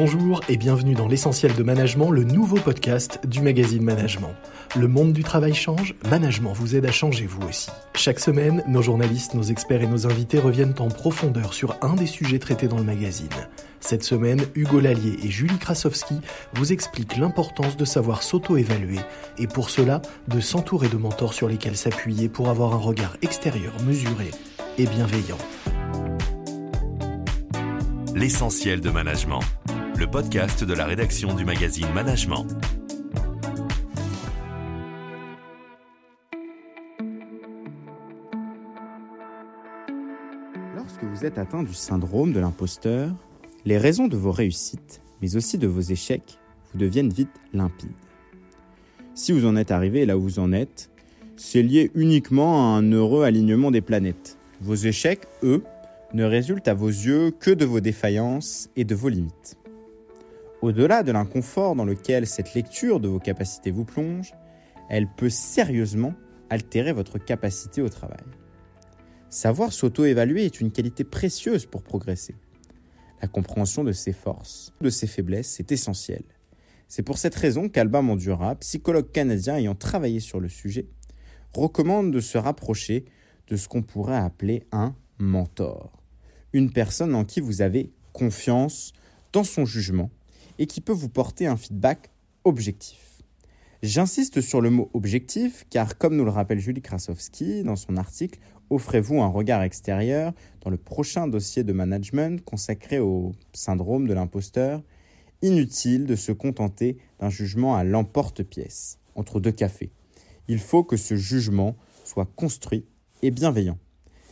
Bonjour et bienvenue dans l'essentiel de management, le nouveau podcast du magazine Management. Le monde du travail change, Management vous aide à changer vous aussi. Chaque semaine, nos journalistes, nos experts et nos invités reviennent en profondeur sur un des sujets traités dans le magazine. Cette semaine, Hugo Lallier et Julie Krasowski vous expliquent l'importance de savoir s'auto-évaluer et pour cela, de s'entourer de mentors sur lesquels s'appuyer pour avoir un regard extérieur mesuré et bienveillant. L'essentiel de management le podcast de la rédaction du magazine Management. Lorsque vous êtes atteint du syndrome de l'imposteur, les raisons de vos réussites, mais aussi de vos échecs, vous deviennent vite limpides. Si vous en êtes arrivé là où vous en êtes, c'est lié uniquement à un heureux alignement des planètes. Vos échecs, eux, ne résultent à vos yeux que de vos défaillances et de vos limites. Au-delà de l'inconfort dans lequel cette lecture de vos capacités vous plonge, elle peut sérieusement altérer votre capacité au travail. Savoir s'auto-évaluer est une qualité précieuse pour progresser. La compréhension de ses forces, de ses faiblesses est essentielle. C'est pour cette raison qu'Alba Mondura, psychologue canadien ayant travaillé sur le sujet, recommande de se rapprocher de ce qu'on pourrait appeler un mentor. Une personne en qui vous avez confiance dans son jugement et qui peut vous porter un feedback objectif. J'insiste sur le mot objectif car, comme nous le rappelle Julie Krasowski dans son article Offrez-vous un regard extérieur dans le prochain dossier de management consacré au syndrome de l'imposteur, inutile de se contenter d'un jugement à l'emporte-pièce, entre deux cafés. Il faut que ce jugement soit construit et bienveillant.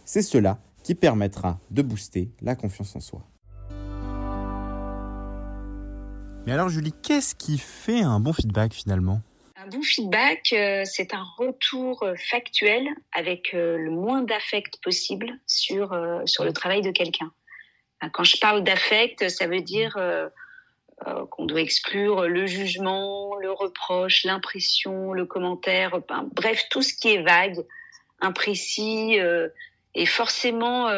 C'est cela qui permettra de booster la confiance en soi. Mais alors Julie, qu'est-ce qui fait un bon feedback finalement? Un bon feedback, euh, c'est un retour euh, factuel avec euh, le moins d'affect possible sur, sur le travail de quelqu'un. Quand je parle d'affect, ça veut dire qu'on doit exclure le jugement, le reproche, l'impression, le commentaire, bref, tout ce qui est vague, imprécis et forcément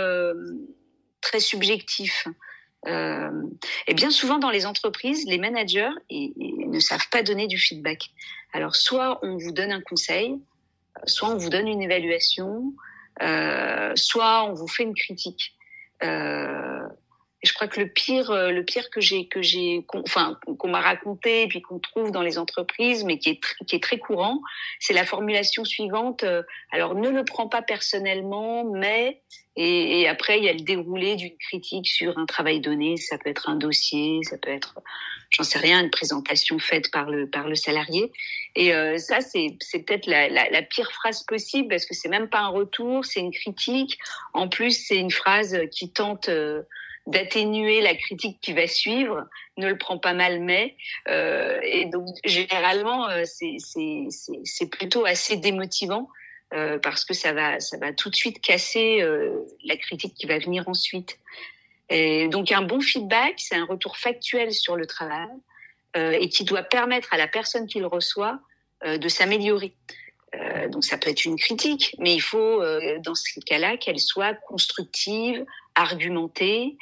très subjectif. Euh, et bien souvent dans les entreprises, les managers ne savent pas donner du feedback. Alors soit on vous donne un conseil, soit on vous donne une évaluation, euh, soit on vous fait une critique. Euh, je crois que le pire, euh, le pire que j'ai, que j'ai, enfin, qu'on m'a raconté et puis qu'on trouve dans les entreprises, mais qui est, qui est très courant, c'est la formulation suivante. Euh, alors, ne le prends pas personnellement, mais et, après il y a le déroulé d'une critique sur un travail donné. Ça peut être un dossier, ça peut être, j'en sais rien, une présentation faite par le par le salarié. Et euh, ça, c'est c'est peut-être la, la, pire phrase possible parce que c'est même pas un retour, c'est une critique. En plus, c'est une phrase qui tente d'atténuer la critique qui va suivre, ne le prend pas mal, mais euh, et donc généralement euh, c'est plutôt assez démotivant euh, parce que ça va ça va tout de suite casser la critique qui va venir ensuite. Et donc un bon feedback, c'est un retour factuel sur le travail et qui doit permettre à la personne qui le reçoit de s'améliorer. donc ça peut être une critique, mais il faut dans ce cas-là qu'elle soit constructive, argumentée,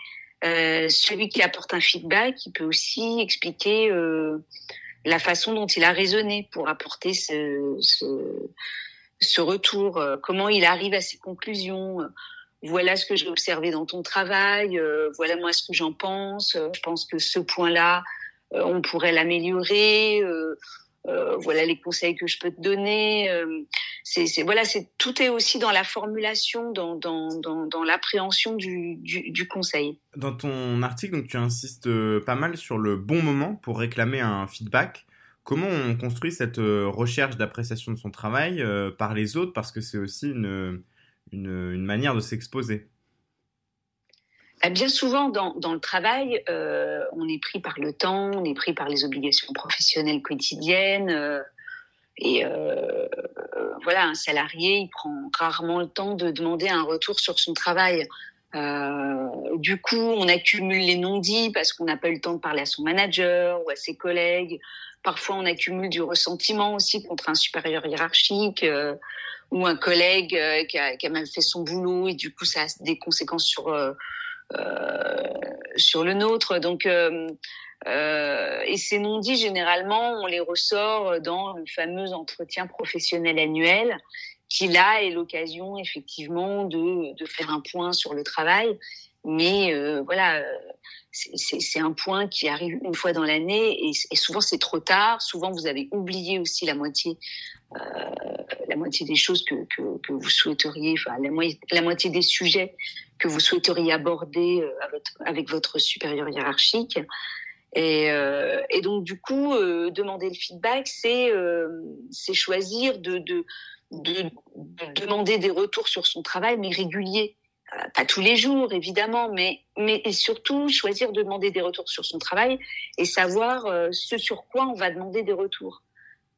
euh, celui qui apporte un feedback, il peut aussi expliquer euh, la façon dont il a raisonné pour apporter ce, ce, retour, euh, comment il arrive à ses conclusions. Voilà ce que j'ai observé dans ton travail, voilà moi ce que j'en pense. Je pense que ce point-là, on pourrait l'améliorer. Euh, voilà les conseils que je peux te donner. Euh, c'est voilà, c'est tout est aussi dans la formulation, dans dans, dans, l'appréhension du, du, conseil. Dans ton article, donc tu insistes euh, pas mal sur le bon moment pour réclamer un feedback. Comment on construit cette recherche d'appréciation de son travail par les autres? Parce que c'est aussi une, une manière de s'exposer. Bah, bien souvent, dans, le travail, euh, on est pris par le temps, on est pris par les obligations professionnelles quotidiennes. Euh, et euh, voilà, un salarié, il prend rarement le temps de demander un retour sur son travail. Du coup, on accumule les non-dits parce qu'on n'a pas eu le temps de parler à son manager ou à ses collègues. Parfois, on accumule du ressentiment aussi contre un supérieur hiérarchique ou un collègue qui, a, mal fait son boulot et du coup, ça a des conséquences sur sur le nôtre. Donc et ces non-dits, généralement, on les ressort dans le fameux entretien professionnel annuel, qui là est l'occasion effectivement de, de, faire un point sur le travail. Mais voilà, c'est un point qui arrive une fois dans l'année et, et, souvent c'est trop tard. Souvent vous avez oublié aussi la moitié euh, la moitié des choses que, que, vous souhaiteriez, enfin la, moitié, des sujets que vous souhaiteriez aborder euh, avec, votre supérieur hiérarchique. Et, euh, donc du coup, euh, demander le feedback, c'est choisir de, de, de, de, demander des retours sur son travail, mais réguliers. Pas tous les jours, évidemment, mais, mais et surtout choisir de demander des retours sur son travail et savoir ce sur quoi on va demander des retours.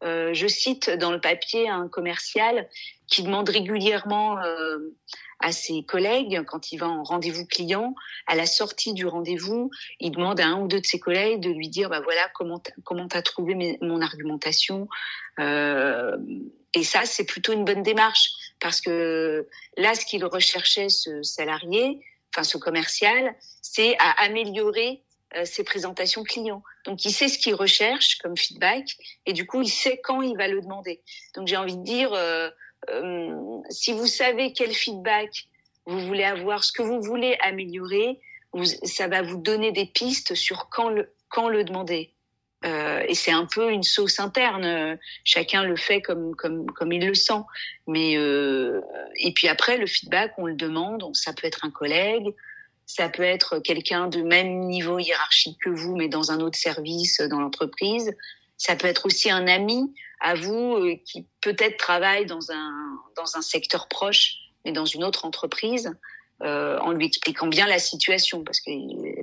Euh, je cite dans le papier un commercial qui demande régulièrement euh, à ses collègues, quand il va en rendez-vous client, à la sortie du rendez-vous, il demande à un ou deux de ses collègues de lui dire, bah voilà, comment comment t'as trouvé mon argumentation. Euh, et ça, c'est plutôt une bonne démarche parce que là, ce qu'il recherchait, ce salarié, enfin ce commercial, c'est à améliorer ses présentations clients. Donc, il sait ce qu'il recherche comme feedback et du coup, il sait quand il va le demander. Donc, j'ai envie de dire, euh, euh, si vous savez quel feedback vous voulez avoir, ce que vous voulez améliorer, ça va vous donner des pistes sur quand le, quand le demander. Euh, et c'est un peu une sauce interne. Chacun le fait comme comme comme il le sent. Mais euh, et puis après le feedback, on le demande. Ça peut être un collègue, ça peut être quelqu'un de même niveau hiérarchique que vous, mais dans un autre service dans l'entreprise. Ça peut être aussi un ami à vous euh, qui peut-être travaille dans un, dans un secteur proche, mais dans une autre entreprise, euh, en lui expliquant bien la situation, parce que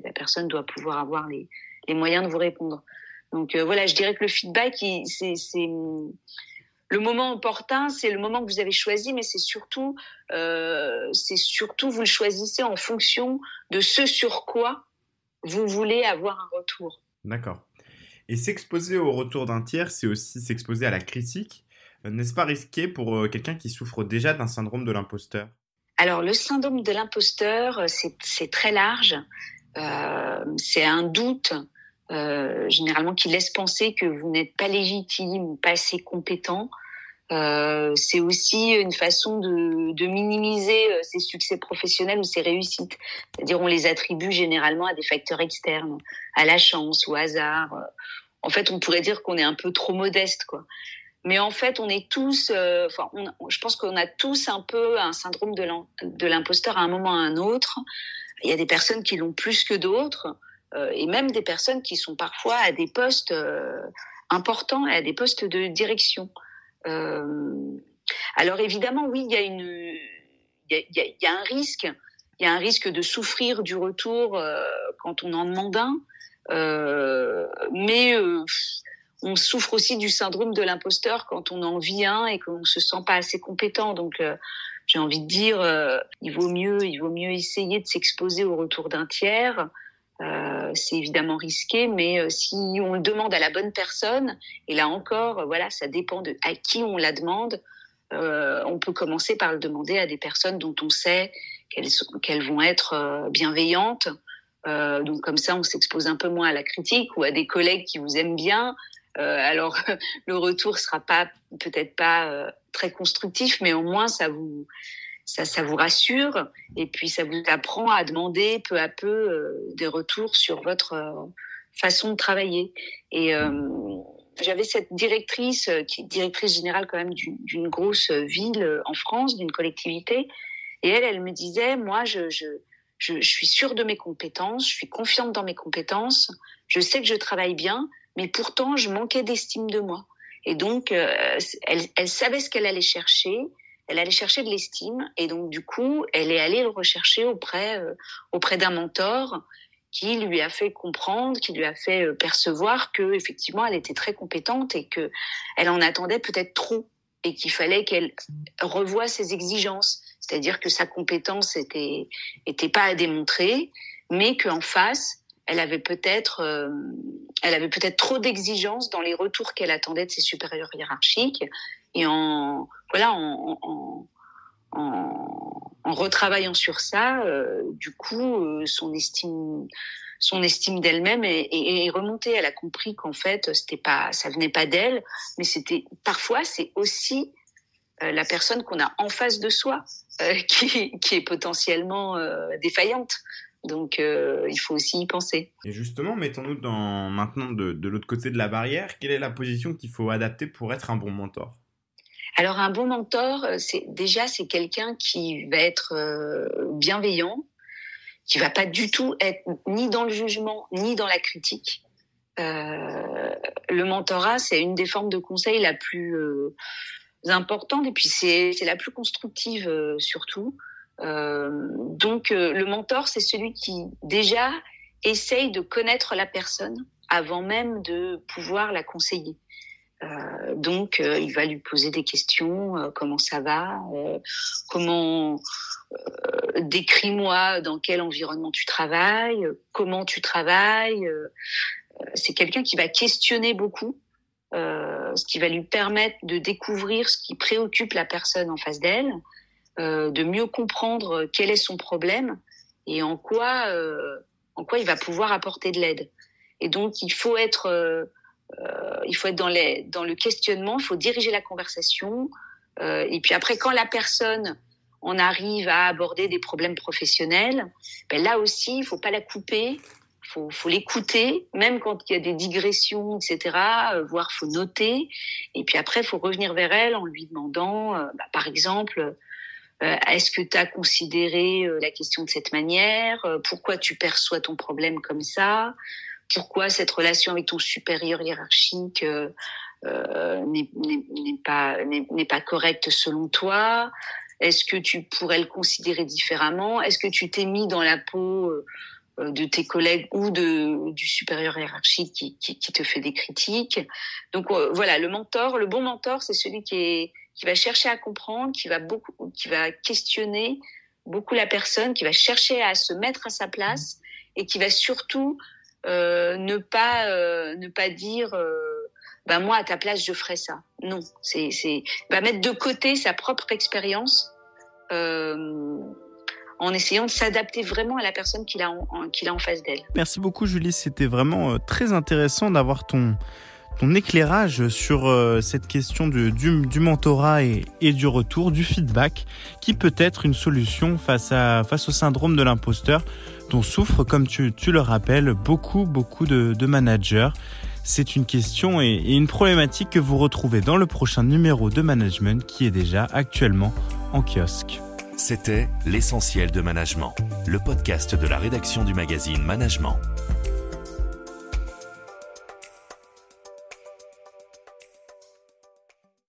la personne doit pouvoir avoir les, les moyens de vous répondre. Donc euh, voilà, je dirais que le feedback, c'est le moment opportun, c'est le moment que vous avez choisi, mais c'est surtout, euh, c'est surtout vous le choisissez en fonction de ce sur quoi vous voulez avoir un retour. D'accord. Et s'exposer au retour d'un tiers, c'est aussi s'exposer à la critique. Euh, n'est-ce pas risqué pour euh, quelqu'un qui souffre déjà d'un syndrome de l'imposteur? Alors le syndrome de l'imposteur, c'est très large. Euh, c'est un doute euh, généralement qui laisse penser que vous n'êtes pas légitime ou pas assez compétent. Euh, c'est aussi une façon de, minimiser euh, ses succès professionnels ou ses réussites. C'est-à-dire on les attribue généralement à des facteurs externes, à la chance, au hasard. En fait, on pourrait dire qu'on est un peu trop modeste, quoi. Mais en fait, on est tous, euh, enfin, je pense qu'on a tous un peu un syndrome de l'imposteur à un moment ou à un autre. Il y a des personnes qui l'ont plus que d'autres. Euh, et même des personnes qui sont parfois à des postes euh, importants à des postes de direction. Euh, alors évidemment, oui, il y a, un risque, il y a un risque de souffrir du retour quand on en demande un, mais on souffre aussi du syndrome de l'imposteur quand on en vit un et qu'on se sent pas assez compétent. Donc j'ai envie de dire, il vaut mieux, il vaut mieux essayer de s'exposer au retour d'un tiers euh, c'est évidemment risqué, mais euh, si on le demande à la bonne personne, et là encore, euh, voilà, ça dépend de à qui on la demande. On peut commencer par le demander à des personnes dont on sait qu'elles qu'elles vont être bienveillantes. donc comme ça, on s'expose un peu moins à la critique ou à des collègues qui vous aiment bien. alors le retour sera pas peut-être pas très constructif, mais au moins ça vous ça, ça vous rassure et puis ça vous apprend à demander peu à peu euh, des retours sur votre euh, façon de travailler. Et euh, j'avais cette directrice qui est directrice générale quand même d'une grosse ville en France, d'une collectivité, et elle, elle me disait, moi, je, je, je, suis sûre de mes compétences, je suis confiante dans mes compétences, je sais que je travaille bien, mais pourtant, je manquais d'estime de moi. Et donc, elle, elle savait ce qu'elle allait chercher, elle allait chercher de l'estime et donc du coup, elle est allée le rechercher auprès euh, auprès d'un mentor qui lui a fait comprendre, qui lui a fait euh, percevoir que effectivement, elle était très compétente et que elle en attendait peut-être trop et qu'il fallait qu'elle revoie ses exigences, c'est-à-dire que sa compétence était était pas à démontrer, mais qu'en face, elle avait peut-être euh, elle avait peut-être trop d'exigences dans les retours qu'elle attendait de ses supérieurs hiérarchiques et en voilà en, retravaillant sur ça, du coup, son estime son estime d'elle-même est, remontée. Elle a compris qu'en fait, c'était pas, ça venait pas d'elle, mais c'était parfois c'est aussi euh, la personne qu'on a en face de soi euh, qui, est potentiellement euh, défaillante. Donc, il faut aussi y penser. Et justement, mettons-nous dans, maintenant de, de l'autre côté de la barrière. Quelle est la position qu'il faut adapter pour être un bon mentor? Alors, un bon mentor, c'est déjà c'est quelqu'un qui va être bienveillant, qui va pas du tout être ni dans le jugement ni dans la critique. Euh, le mentorat, c'est une des formes de conseil la plus euh, importante et puis c'est la plus constructive euh, surtout. Euh, donc euh, le mentor, c'est celui qui déjà essaye de connaître la personne avant même de pouvoir la conseiller. Euh, donc, il va lui poser des questions. Comment ça va Comment décris-moi dans quel environnement tu travailles Comment tu travailles C'est quelqu'un qui va questionner beaucoup, ce qui va lui permettre de découvrir ce qui préoccupe la personne en face d'elle, de mieux comprendre quel est son problème et en quoi, en quoi il va pouvoir apporter de l'aide. Et donc, il faut être euh, il faut être dans, les, dans le questionnement, il faut diriger la conversation. Euh, et puis après, quand la personne on arrive à aborder des problèmes professionnels, ben là aussi, il faut pas la couper, faut, faut l'écouter, même quand il y a des digressions, etc. Euh, voire faut noter. Et puis après, il faut revenir vers elle en lui demandant, euh, bah, par exemple, euh, est-ce que tu as considéré la question de cette manière? Pourquoi tu perçois ton problème comme ça? Pourquoi cette relation avec ton supérieur hiérarchique euh, euh n'est pas correcte selon toi? Est-ce que tu pourrais le considérer différemment? Est-ce que tu t'es mis dans la peau euh, de tes collègues ou de du supérieur hiérarchique qui, te fait des critiques? Donc euh, voilà, le mentor, le bon mentor, c'est celui qui est qui va chercher à comprendre, qui va qui va questionner beaucoup la personne, qui va chercher à se mettre à sa place et qui va surtout euh, ne pas euh, ne pas dire ben moi à ta place je ferais ça. Non, c'est c'est va mettre de côté sa propre expérience en essayant de s'adapter vraiment à la personne qu'il a qu'il a en face d'elle. Merci beaucoup Julie, c'était vraiment très intéressant d'avoir ton ton éclairage sur cette question du, du, mentorat et, du retour, du feedback, qui peut être une solution face, à, face au syndrome de l'imposteur dont souffrent, comme tu, le rappelles, beaucoup, beaucoup de, managers. C'est une question et une problématique que vous retrouvez dans le prochain numéro de Management qui est déjà actuellement en kiosque. C'était L'essentiel de management, le podcast de la rédaction du magazine Management.